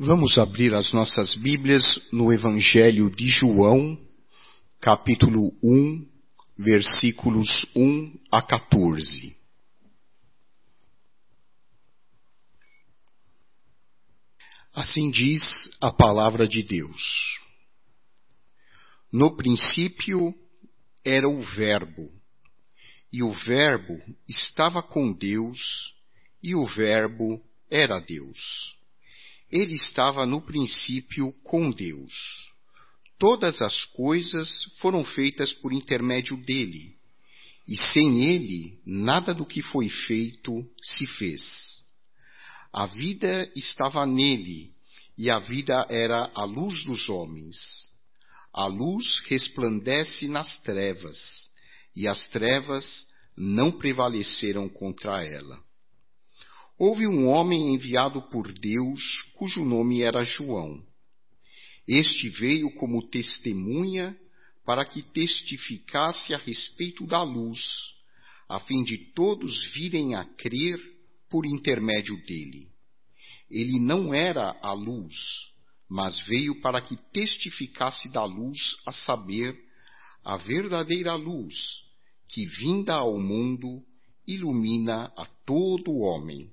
Vamos abrir as nossas Bíblias no Evangelho de João, capítulo 1, versículos 1 a 14. Assim diz a palavra de Deus. No princípio era o Verbo, e o Verbo estava com Deus, e o Verbo era Deus. Ele estava no princípio com Deus. Todas as coisas foram feitas por intermédio dele, e sem ele nada do que foi feito se fez. A vida estava nele, e a vida era a luz dos homens. A luz resplandece nas trevas, e as trevas não prevaleceram contra ela. Houve um homem enviado por Deus, cujo nome era João. Este veio como testemunha para que testificasse a respeito da luz, a fim de todos virem a crer por intermédio dele. Ele não era a luz, mas veio para que testificasse da luz, a saber, a verdadeira luz, que vinda ao mundo ilumina a todo homem.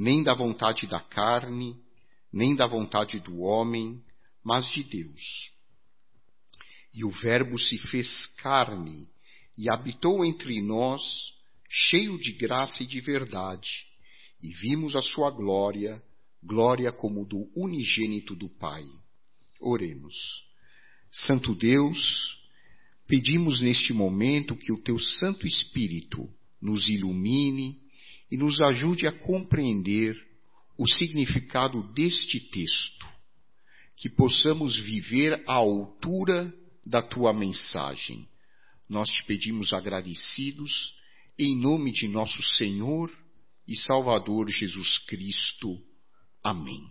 nem da vontade da carne, nem da vontade do homem, mas de Deus. E o Verbo se fez carne e habitou entre nós, cheio de graça e de verdade, e vimos a sua glória, glória como do unigênito do Pai. Oremos. Santo Deus, pedimos neste momento que o teu Santo Espírito nos ilumine e nos ajude a compreender o significado deste texto, que possamos viver à altura da tua mensagem. Nós te pedimos agradecidos, em nome de nosso Senhor e Salvador Jesus Cristo. Amém.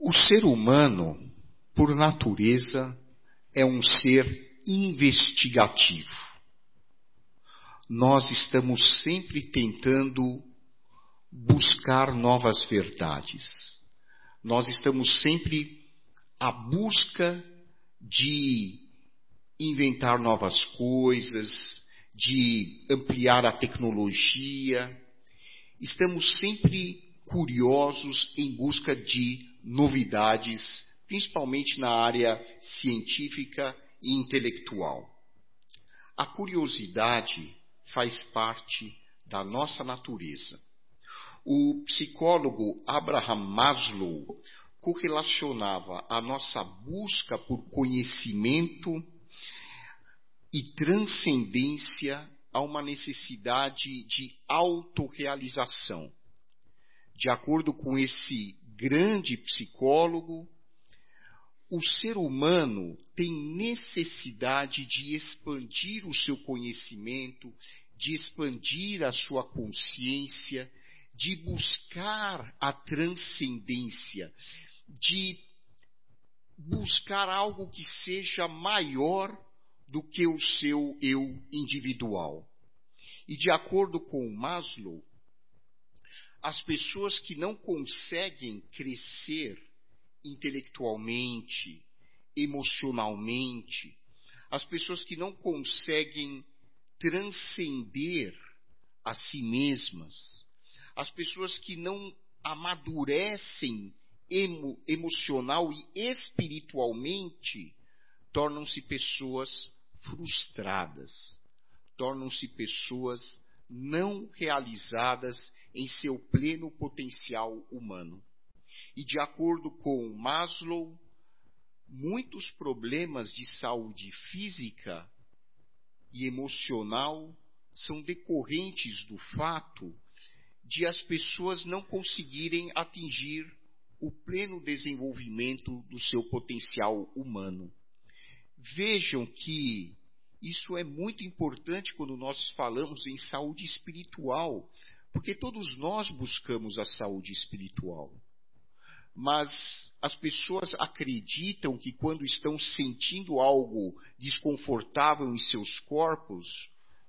O ser humano, por natureza, é um ser investigativo nós estamos sempre tentando buscar novas verdades. Nós estamos sempre à busca de inventar novas coisas, de ampliar a tecnologia. Estamos sempre curiosos em busca de novidades, principalmente na área científica e intelectual. A curiosidade faz parte da nossa natureza. O psicólogo Abraham Maslow correlacionava a nossa busca por conhecimento e transcendência a uma necessidade de autorrealização. De acordo com esse grande psicólogo, o ser humano tem necessidade de expandir o seu conhecimento, de expandir a sua consciência, de buscar a transcendência, de buscar algo que seja maior do que o seu eu individual. E de acordo com Maslow, as pessoas que não conseguem crescer intelectualmente, emocionalmente, as pessoas que não conseguem transcender a si mesmas, as pessoas que não amadurecem emo, emocional e espiritualmente, tornam-se pessoas frustradas, tornam-se pessoas não realizadas em seu pleno potencial humano. E de acordo com Maslow, muitos problemas de saúde física e emocional são decorrentes do fato de as pessoas não conseguirem atingir o pleno desenvolvimento do seu potencial humano. Vejam que isso é muito importante quando nós falamos em saúde espiritual, porque todos nós buscamos a saúde espiritual. Mas as pessoas acreditam que quando estão sentindo algo desconfortável em seus corpos,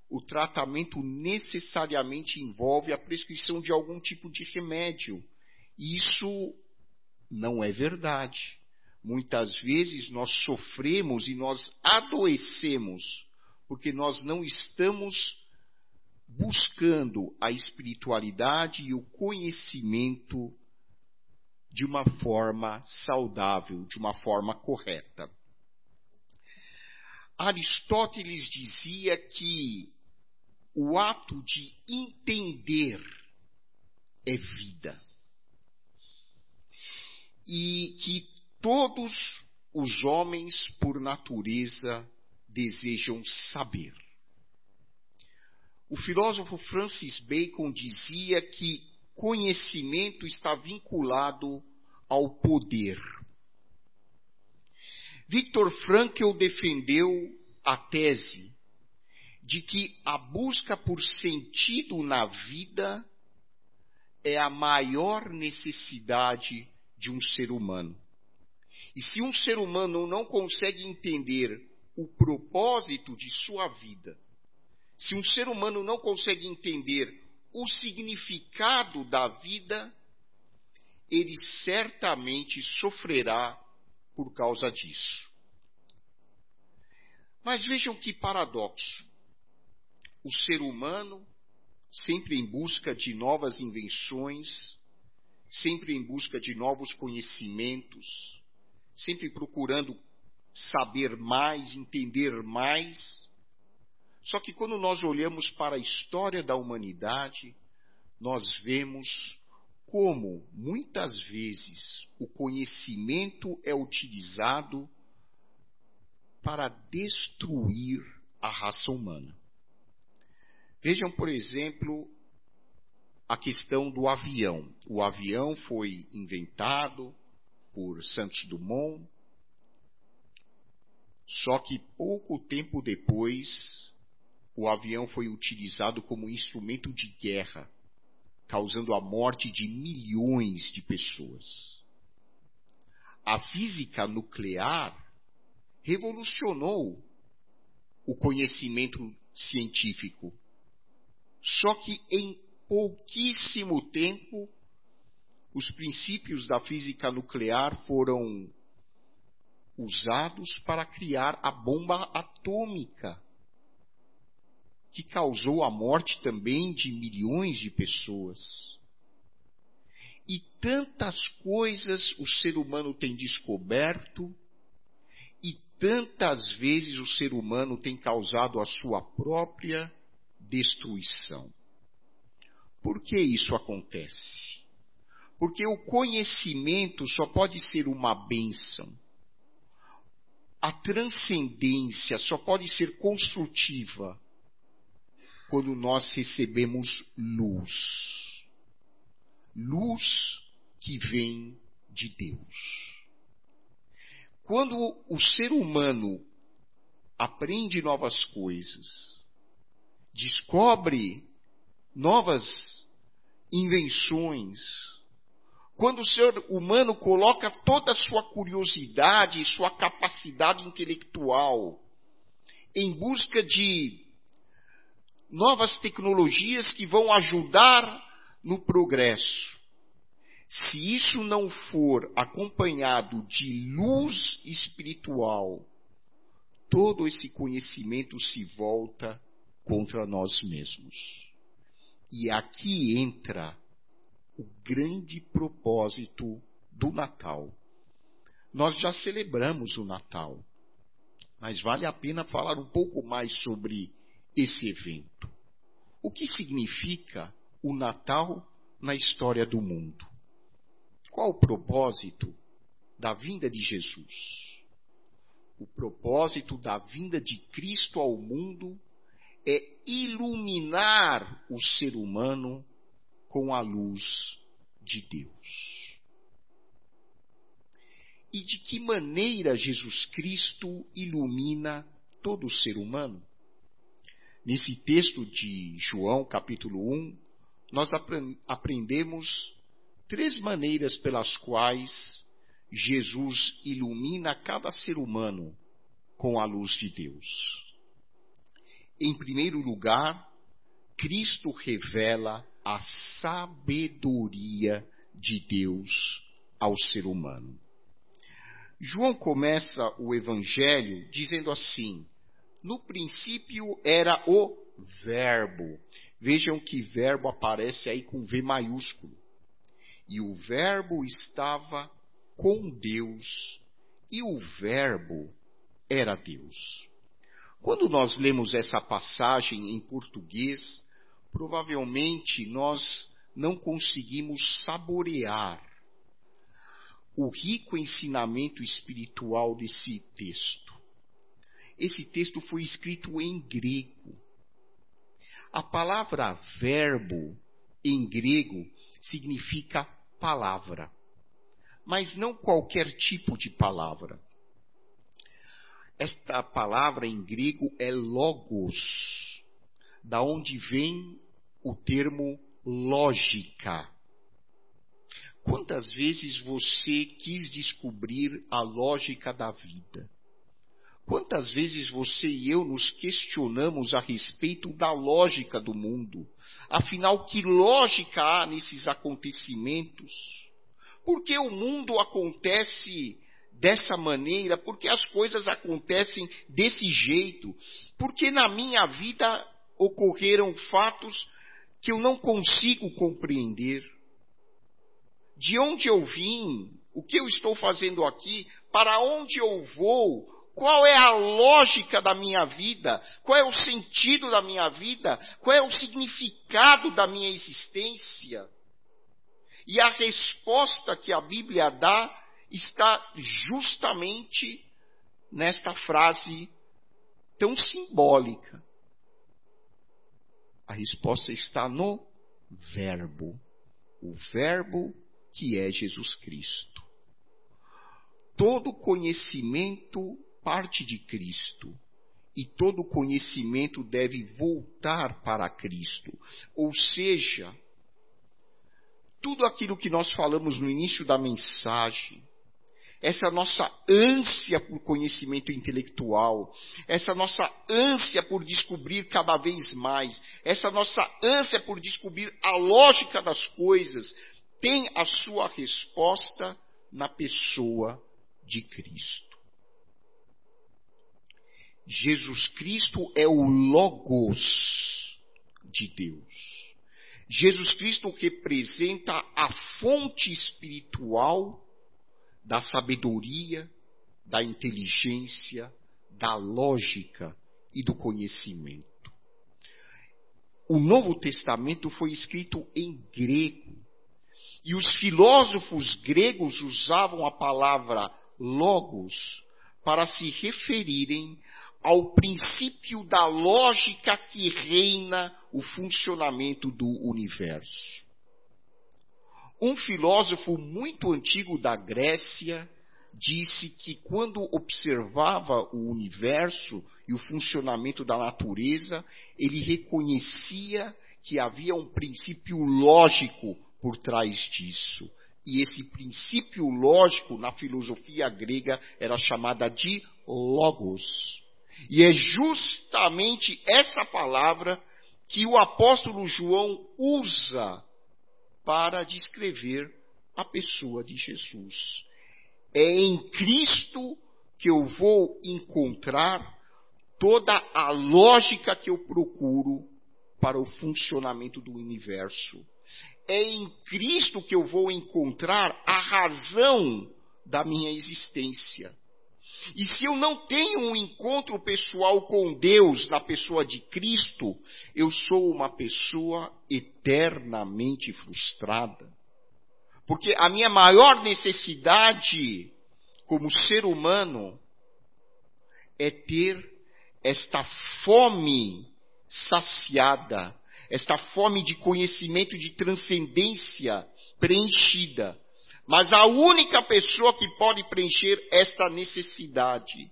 o tratamento necessariamente envolve a prescrição de algum tipo de remédio. Isso não é verdade. Muitas vezes nós sofremos e nós adoecemos porque nós não estamos buscando a espiritualidade e o conhecimento de uma forma saudável, de uma forma correta. Aristóteles dizia que o ato de entender é vida. E que todos os homens, por natureza, desejam saber. O filósofo Francis Bacon dizia que conhecimento está vinculado ao poder. Victor Frankl defendeu a tese de que a busca por sentido na vida é a maior necessidade de um ser humano. E se um ser humano não consegue entender o propósito de sua vida, se um ser humano não consegue entender o significado da vida, ele certamente sofrerá por causa disso. Mas vejam que paradoxo o ser humano, sempre em busca de novas invenções, sempre em busca de novos conhecimentos, sempre procurando saber mais, entender mais. Só que quando nós olhamos para a história da humanidade, nós vemos como muitas vezes o conhecimento é utilizado para destruir a raça humana. Vejam, por exemplo, a questão do avião. O avião foi inventado por Santos Dumont, só que pouco tempo depois, o avião foi utilizado como instrumento de guerra, causando a morte de milhões de pessoas. A física nuclear revolucionou o conhecimento científico só que em pouquíssimo tempo, os princípios da física nuclear foram usados para criar a bomba atômica, que causou a morte também de milhões de pessoas. E tantas coisas o ser humano tem descoberto, e tantas vezes o ser humano tem causado a sua própria destruição. Por que isso acontece? Porque o conhecimento só pode ser uma bênção. A transcendência só pode ser construtiva quando nós recebemos luz. Luz que vem de Deus. Quando o ser humano aprende novas coisas, descobre novas invenções, quando o ser humano coloca toda a sua curiosidade sua capacidade intelectual em busca de novas tecnologias que vão ajudar no progresso. Se isso não for acompanhado de luz espiritual, todo esse conhecimento se volta contra nós mesmos. E aqui entra o grande propósito do Natal. Nós já celebramos o Natal, mas vale a pena falar um pouco mais sobre esse evento. O que significa o Natal na história do mundo? Qual o propósito da vinda de Jesus? O propósito da vinda de Cristo ao mundo é iluminar o ser humano com a luz de Deus. E de que maneira Jesus Cristo ilumina todo ser humano? Nesse texto de João, capítulo 1, nós aprendemos três maneiras pelas quais Jesus ilumina cada ser humano com a luz de Deus. Em primeiro lugar, Cristo revela a sabedoria de Deus ao ser humano. João começa o evangelho dizendo assim: No princípio era o Verbo. Vejam que verbo aparece aí com V maiúsculo. E o Verbo estava com Deus, e o Verbo era Deus. Quando nós lemos essa passagem em português, provavelmente nós não conseguimos saborear o rico ensinamento espiritual desse texto. Esse texto foi escrito em grego. A palavra verbo em grego significa palavra, mas não qualquer tipo de palavra. Esta palavra em grego é logos, da onde vem o termo lógica. Quantas vezes você quis descobrir a lógica da vida? Quantas vezes você e eu nos questionamos a respeito da lógica do mundo? Afinal, que lógica há nesses acontecimentos? Por que o mundo acontece dessa maneira? Por que as coisas acontecem desse jeito? Por que na minha vida ocorreram fatos que eu não consigo compreender? de onde eu vim, o que eu estou fazendo aqui, para onde eu vou, qual é a lógica da minha vida, qual é o sentido da minha vida, qual é o significado da minha existência. E a resposta que a Bíblia dá está justamente nesta frase tão simbólica. A resposta está no Verbo. O Verbo que é Jesus Cristo. Todo conhecimento parte de Cristo e todo conhecimento deve voltar para Cristo. Ou seja, tudo aquilo que nós falamos no início da mensagem, essa nossa ânsia por conhecimento intelectual, essa nossa ânsia por descobrir cada vez mais, essa nossa ânsia por descobrir a lógica das coisas, tem a sua resposta na pessoa de Cristo. Jesus Cristo é o Logos de Deus. Jesus Cristo representa a fonte espiritual da sabedoria, da inteligência, da lógica e do conhecimento. O Novo Testamento foi escrito em grego e os filósofos gregos usavam a palavra logos para se referirem ao princípio da lógica que reina o funcionamento do universo. Um filósofo muito antigo da Grécia disse que quando observava o universo e o funcionamento da natureza, ele reconhecia que havia um princípio lógico por trás disso. E esse princípio lógico na filosofia grega era chamada de logos. E é justamente essa palavra que o apóstolo João usa para descrever a pessoa de Jesus. É em Cristo que eu vou encontrar toda a lógica que eu procuro para o funcionamento do universo é em Cristo que eu vou encontrar a razão da minha existência. E se eu não tenho um encontro pessoal com Deus na pessoa de Cristo, eu sou uma pessoa eternamente frustrada. Porque a minha maior necessidade como ser humano é ter esta fome saciada esta fome de conhecimento, de transcendência preenchida. Mas a única pessoa que pode preencher esta necessidade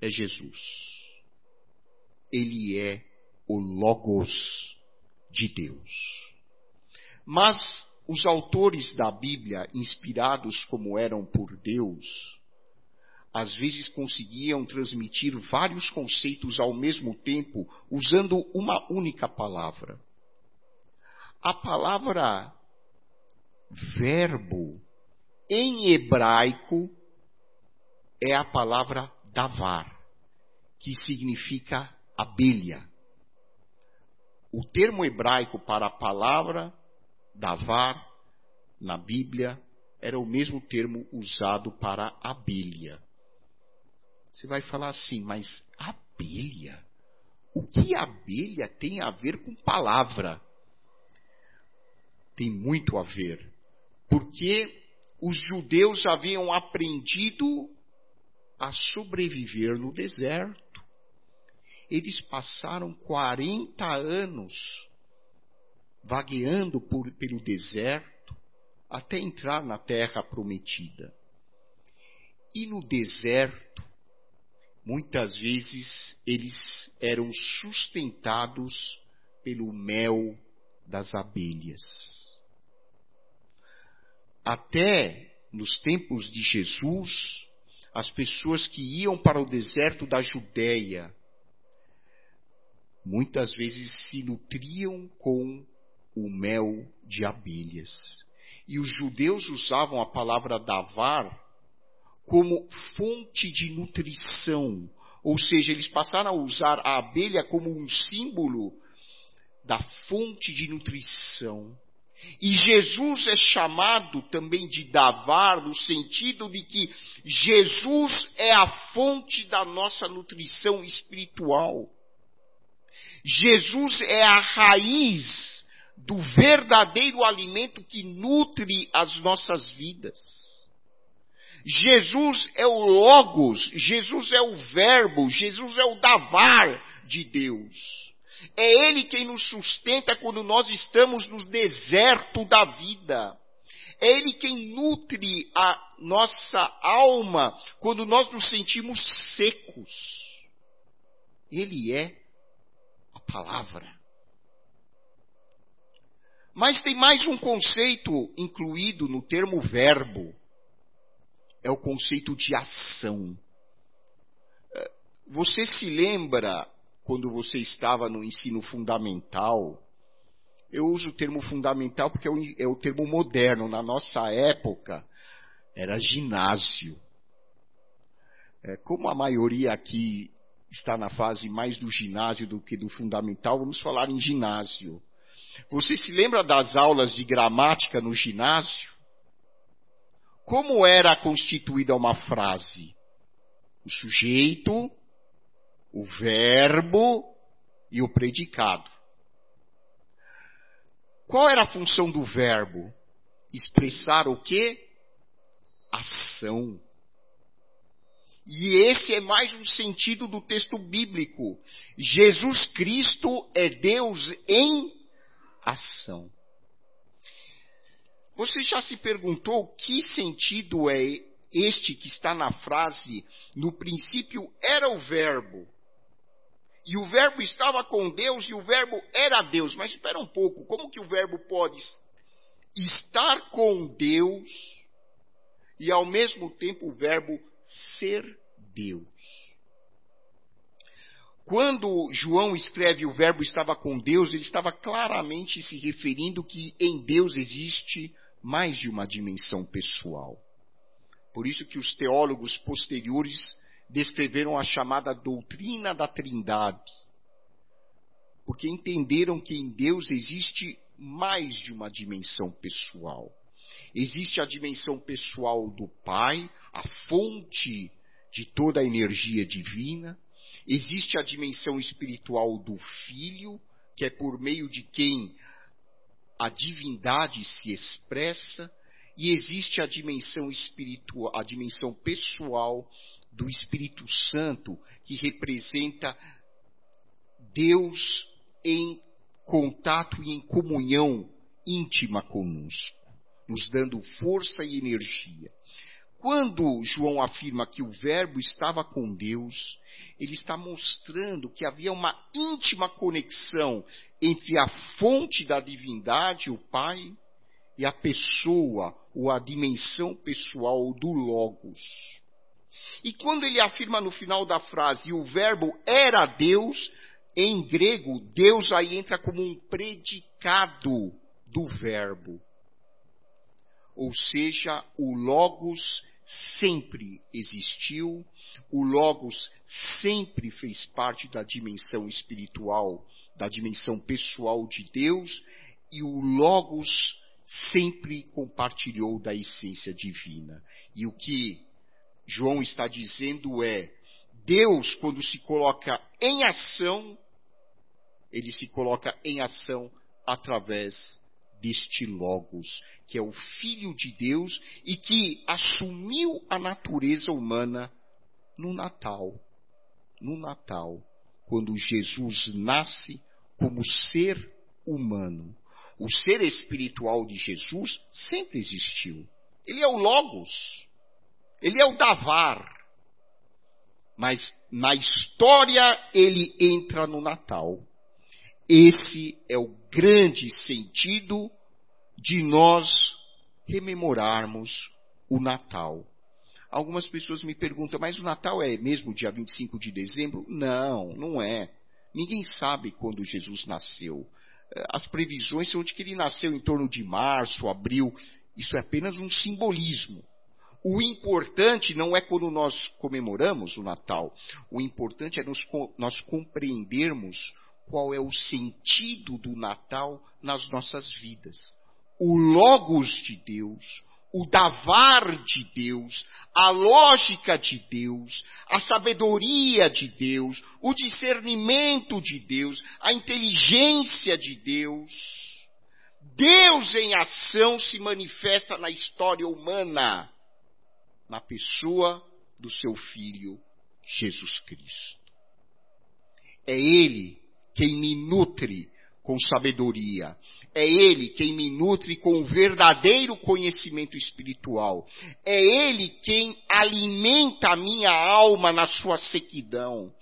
é Jesus. Ele é o Logos de Deus. Mas os autores da Bíblia, inspirados como eram por Deus, às vezes conseguiam transmitir vários conceitos ao mesmo tempo, usando uma única palavra. A palavra verbo em hebraico é a palavra davar, que significa abelha. O termo hebraico para a palavra davar na Bíblia era o mesmo termo usado para abelha. Você vai falar assim, mas abelha? O que abelha tem a ver com palavra? Tem muito a ver. Porque os judeus haviam aprendido a sobreviver no deserto. Eles passaram 40 anos vagueando por, pelo deserto até entrar na terra prometida. E no deserto, muitas vezes eles eram sustentados pelo mel das abelhas. Até nos tempos de Jesus, as pessoas que iam para o deserto da Judéia muitas vezes se nutriam com o mel de abelhas. E os judeus usavam a palavra davar como fonte de nutrição, ou seja, eles passaram a usar a abelha como um símbolo da fonte de nutrição. E Jesus é chamado também de Davar, no sentido de que Jesus é a fonte da nossa nutrição espiritual. Jesus é a raiz do verdadeiro alimento que nutre as nossas vidas. Jesus é o Logos, Jesus é o Verbo, Jesus é o Davar de Deus. É Ele quem nos sustenta quando nós estamos no deserto da vida. É Ele quem nutre a nossa alma quando nós nos sentimos secos. Ele é a palavra. Mas tem mais um conceito incluído no termo verbo. É o conceito de ação. Você se lembra quando você estava no ensino fundamental, eu uso o termo fundamental porque é o, é o termo moderno. Na nossa época, era ginásio. É, como a maioria aqui está na fase mais do ginásio do que do fundamental, vamos falar em ginásio. Você se lembra das aulas de gramática no ginásio? Como era constituída uma frase? O sujeito, o verbo e o predicado. Qual era a função do verbo? Expressar o que? Ação. E esse é mais um sentido do texto bíblico. Jesus Cristo é Deus em ação. Você já se perguntou que sentido é este que está na frase, no princípio era o Verbo, e o verbo estava com Deus e o verbo era Deus. Mas espera um pouco, como que o verbo pode estar com Deus e ao mesmo tempo o verbo ser Deus? Quando João escreve o verbo estava com Deus, ele estava claramente se referindo que em Deus existe mais de uma dimensão pessoal. Por isso que os teólogos posteriores descreveram a chamada doutrina da Trindade, porque entenderam que em Deus existe mais de uma dimensão pessoal. Existe a dimensão pessoal do Pai, a fonte de toda a energia divina. Existe a dimensão espiritual do Filho, que é por meio de quem a divindade se expressa. E existe a dimensão espiritual, a dimensão pessoal do Espírito Santo, que representa Deus em contato e em comunhão íntima conosco, nos dando força e energia. Quando João afirma que o Verbo estava com Deus, ele está mostrando que havia uma íntima conexão entre a fonte da divindade, o Pai, e a pessoa, ou a dimensão pessoal do Logos. E quando ele afirma no final da frase, o Verbo era Deus, em grego, Deus aí entra como um predicado do Verbo. Ou seja, o Logos sempre existiu, o Logos sempre fez parte da dimensão espiritual, da dimensão pessoal de Deus, e o Logos sempre compartilhou da essência divina. E o que João está dizendo é: Deus, quando se coloca em ação, ele se coloca em ação através deste Logos, que é o Filho de Deus e que assumiu a natureza humana no Natal. No Natal, quando Jesus nasce como ser humano. O ser espiritual de Jesus sempre existiu. Ele é o Logos. Ele é o Davar. Mas na história ele entra no Natal. Esse é o grande sentido de nós rememorarmos o Natal. Algumas pessoas me perguntam, mas o Natal é mesmo dia 25 de dezembro? Não, não é. Ninguém sabe quando Jesus nasceu. As previsões são de que ele nasceu em torno de março, abril. Isso é apenas um simbolismo. O importante não é quando nós comemoramos o Natal. O importante é nós, nós compreendermos qual é o sentido do Natal nas nossas vidas. O Logos de Deus, o Davar de Deus, a lógica de Deus, a sabedoria de Deus, o discernimento de Deus, a inteligência de Deus. Deus em ação se manifesta na história humana, na pessoa do seu Filho Jesus Cristo. É Ele quem me nutre com sabedoria. É Ele quem me nutre com verdadeiro conhecimento espiritual. É Ele quem alimenta a minha alma na sua sequidão.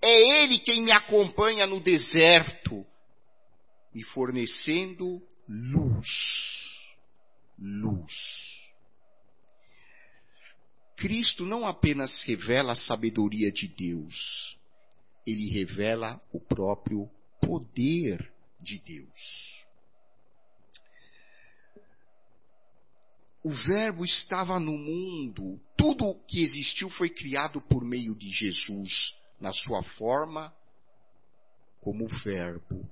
É Ele quem me acompanha no deserto, me fornecendo luz. Luz. Cristo não apenas revela a sabedoria de Deus, ele revela o próprio poder de Deus. O Verbo estava no mundo, tudo o que existiu foi criado por meio de Jesus, na sua forma como Verbo.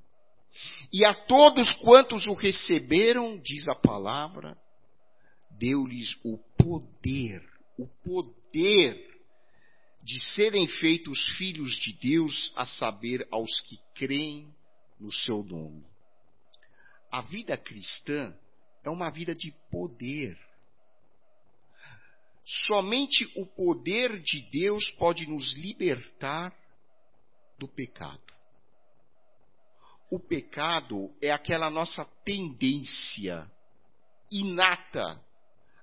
E a todos quantos o receberam, diz a palavra, deu-lhes o poder, o poder de serem feitos filhos de Deus, a saber, aos que creem no seu nome. A vida cristã é uma vida de poder. Somente o poder de Deus pode nos libertar do pecado. O pecado é aquela nossa tendência inata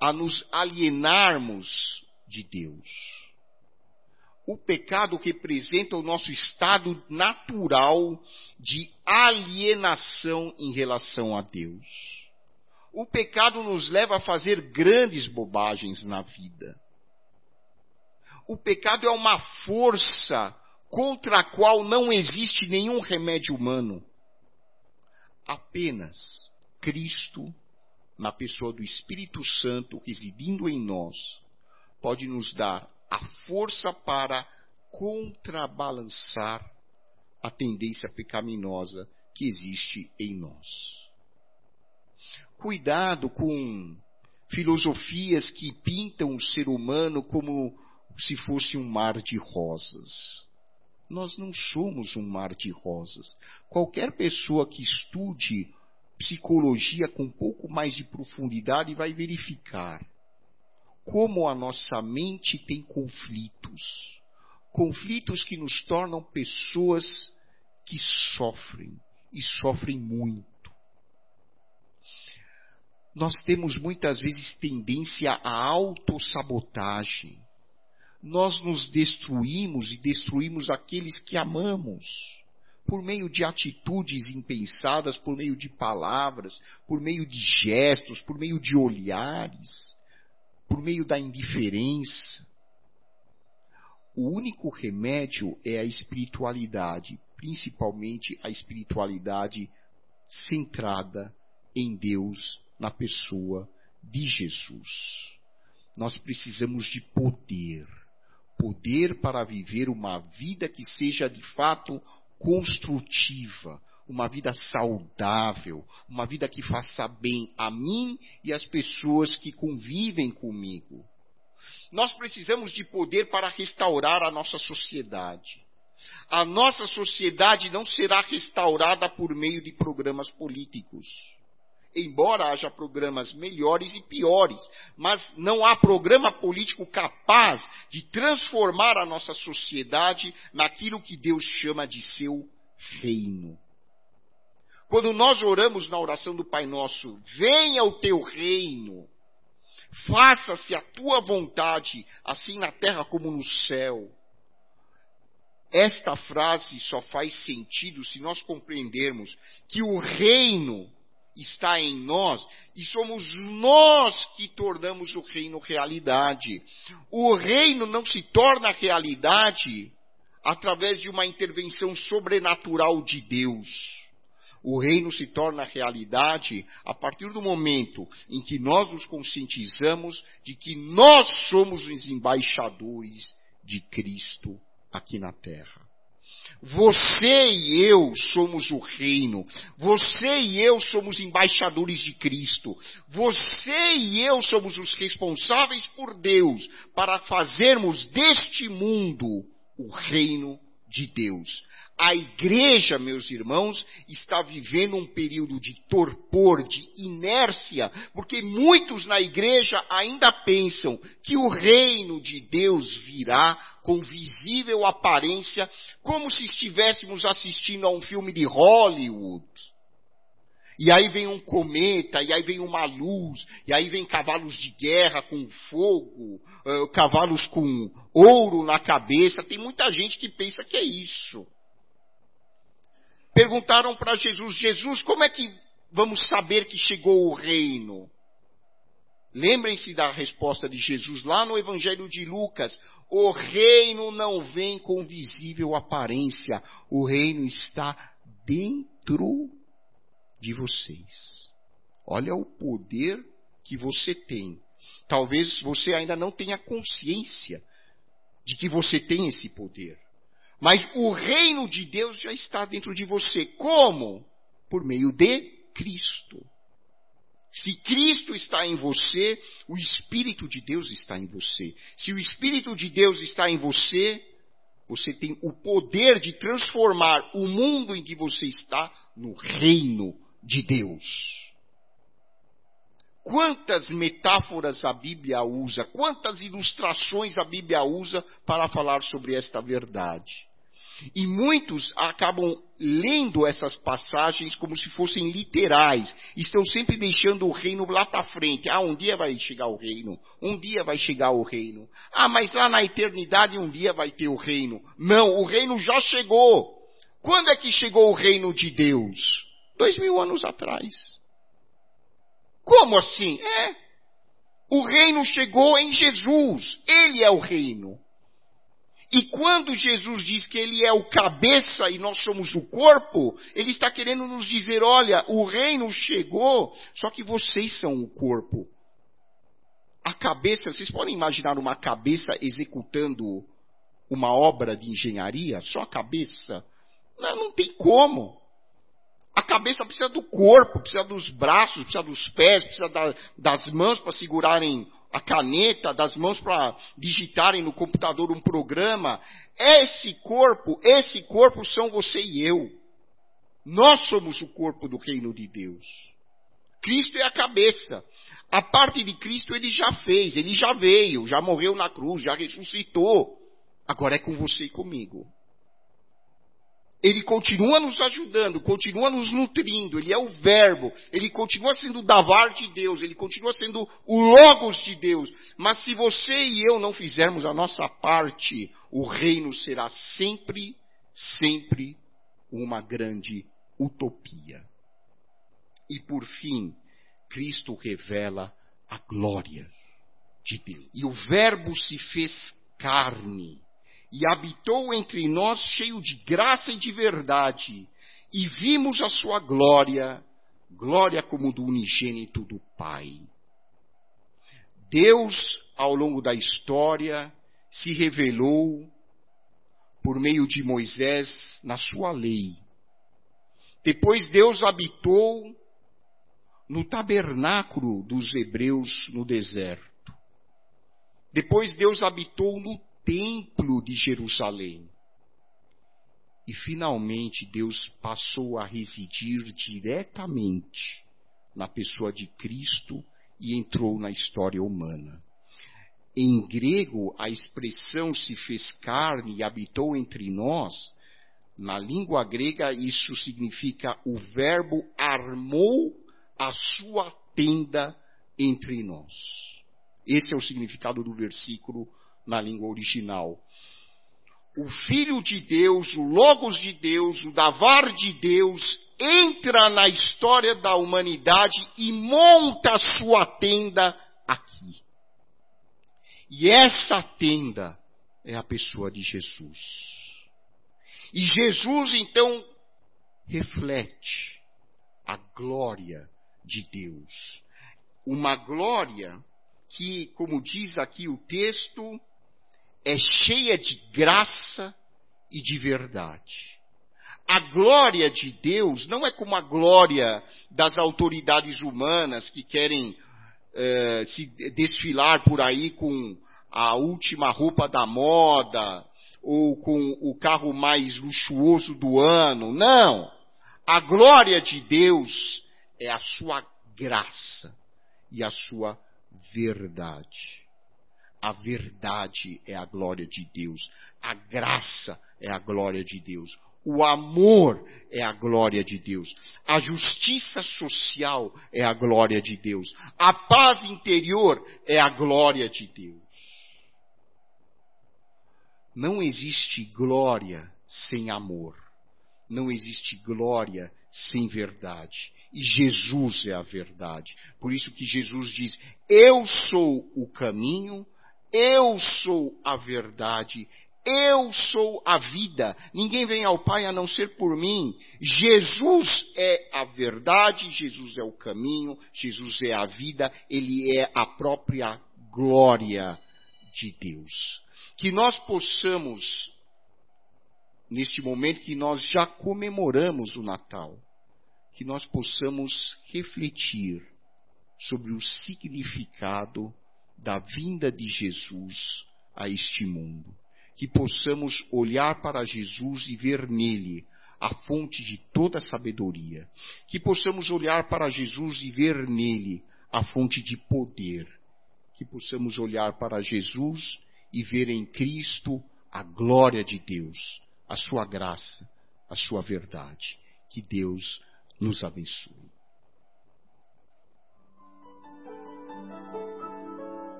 a nos alienarmos de Deus o pecado representa o nosso estado natural de alienação em relação a Deus. O pecado nos leva a fazer grandes bobagens na vida. O pecado é uma força contra a qual não existe nenhum remédio humano. Apenas Cristo, na pessoa do Espírito Santo residindo em nós, pode nos dar a força para contrabalançar a tendência pecaminosa que existe em nós. Cuidado com filosofias que pintam o ser humano como se fosse um mar de rosas. Nós não somos um mar de rosas. Qualquer pessoa que estude psicologia com um pouco mais de profundidade vai verificar como a nossa mente tem conflitos. Conflitos que nos tornam pessoas que sofrem, e sofrem muito. Nós temos muitas vezes tendência à autossabotagem. Nós nos destruímos e destruímos aqueles que amamos por meio de atitudes impensadas, por meio de palavras, por meio de gestos, por meio de olhares, por meio da indiferença. O único remédio é a espiritualidade, principalmente a espiritualidade centrada em Deus, na pessoa de Jesus. Nós precisamos de poder. Poder para viver uma vida que seja de fato construtiva, uma vida saudável, uma vida que faça bem a mim e às pessoas que convivem comigo. Nós precisamos de poder para restaurar a nossa sociedade. A nossa sociedade não será restaurada por meio de programas políticos. Embora haja programas melhores e piores, mas não há programa político capaz de transformar a nossa sociedade naquilo que Deus chama de seu reino. Quando nós oramos na oração do Pai Nosso, venha o teu reino, faça-se a tua vontade, assim na terra como no céu. Esta frase só faz sentido se nós compreendermos que o reino está em nós e somos nós que tornamos o reino realidade. O reino não se torna realidade através de uma intervenção sobrenatural de Deus. O reino se torna realidade a partir do momento em que nós nos conscientizamos de que nós somos os embaixadores de Cristo aqui na terra. Você e eu somos o reino. Você e eu somos embaixadores de Cristo. Você e eu somos os responsáveis por Deus para fazermos deste mundo o reino de Deus. A igreja, meus irmãos, está vivendo um período de torpor, de inércia, porque muitos na igreja ainda pensam que o reino de Deus virá com visível aparência, como se estivéssemos assistindo a um filme de Hollywood. E aí vem um cometa, e aí vem uma luz, e aí vem cavalos de guerra com fogo, uh, cavalos com ouro na cabeça. Tem muita gente que pensa que é isso perguntaram para Jesus: Jesus, como é que vamos saber que chegou o reino? Lembrem-se da resposta de Jesus lá no Evangelho de Lucas: o reino não vem com visível aparência, o reino está dentro de vocês. Olha o poder que você tem. Talvez você ainda não tenha consciência de que você tem esse poder. Mas o reino de Deus já está dentro de você. Como? Por meio de Cristo. Se Cristo está em você, o Espírito de Deus está em você. Se o Espírito de Deus está em você, você tem o poder de transformar o mundo em que você está no reino de Deus. Quantas metáforas a Bíblia usa, quantas ilustrações a Bíblia usa para falar sobre esta verdade. E muitos acabam lendo essas passagens como se fossem literais. Estão sempre deixando o reino lá para frente. Ah, um dia vai chegar o reino. Um dia vai chegar o reino. Ah, mas lá na eternidade um dia vai ter o reino. Não, o reino já chegou. Quando é que chegou o reino de Deus? Dois mil anos atrás. Como assim? É. O reino chegou em Jesus. Ele é o reino. E quando Jesus diz que ele é o cabeça e nós somos o corpo, ele está querendo nos dizer: olha, o reino chegou, só que vocês são o corpo. A cabeça, vocês podem imaginar uma cabeça executando uma obra de engenharia? Só a cabeça? Não, não tem como. A cabeça precisa do corpo, precisa dos braços, precisa dos pés, precisa da, das mãos para segurarem a caneta, das mãos para digitarem no computador um programa. Esse corpo, esse corpo são você e eu. Nós somos o corpo do reino de Deus. Cristo é a cabeça. A parte de Cristo ele já fez, ele já veio, já morreu na cruz, já ressuscitou. Agora é com você e comigo. Ele continua nos ajudando, continua nos nutrindo, ele é o verbo, ele continua sendo o davar de Deus, ele continua sendo o logos de Deus. Mas se você e eu não fizermos a nossa parte, o reino será sempre, sempre uma grande utopia. E por fim, Cristo revela a glória de Deus. E o Verbo se fez carne e habitou entre nós cheio de graça e de verdade, e vimos a sua glória, glória como do unigênito do Pai. Deus, ao longo da história, se revelou por meio de Moisés na sua lei. Depois Deus habitou no tabernáculo dos hebreus no deserto. Depois Deus habitou no templo de Jerusalém. E finalmente Deus passou a residir diretamente na pessoa de Cristo e entrou na história humana. Em grego, a expressão se fez carne e habitou entre nós. Na língua grega, isso significa o verbo armou a sua tenda entre nós. Esse é o significado do versículo na língua original. O Filho de Deus, o Logos de Deus, o Davar de Deus, entra na história da humanidade e monta sua tenda aqui. E essa tenda é a pessoa de Jesus. E Jesus, então, reflete a glória de Deus. Uma glória que, como diz aqui o texto, é cheia de graça e de verdade. A glória de Deus não é como a glória das autoridades humanas que querem uh, se desfilar por aí com a última roupa da moda ou com o carro mais luxuoso do ano. Não! A glória de Deus é a sua graça e a sua verdade. A verdade é a glória de Deus. A graça é a glória de Deus. O amor é a glória de Deus. A justiça social é a glória de Deus. A paz interior é a glória de Deus. Não existe glória sem amor. Não existe glória sem verdade. E Jesus é a verdade. Por isso que Jesus diz: Eu sou o caminho, eu sou a verdade, eu sou a vida. Ninguém vem ao Pai a não ser por mim. Jesus é a verdade, Jesus é o caminho, Jesus é a vida, ele é a própria glória de Deus. Que nós possamos, neste momento que nós já comemoramos o Natal, que nós possamos refletir sobre o significado da vinda de Jesus a este mundo. Que possamos olhar para Jesus e ver nele a fonte de toda sabedoria. Que possamos olhar para Jesus e ver nele a fonte de poder. Que possamos olhar para Jesus e ver em Cristo a glória de Deus, a sua graça, a sua verdade. Que Deus nos abençoe.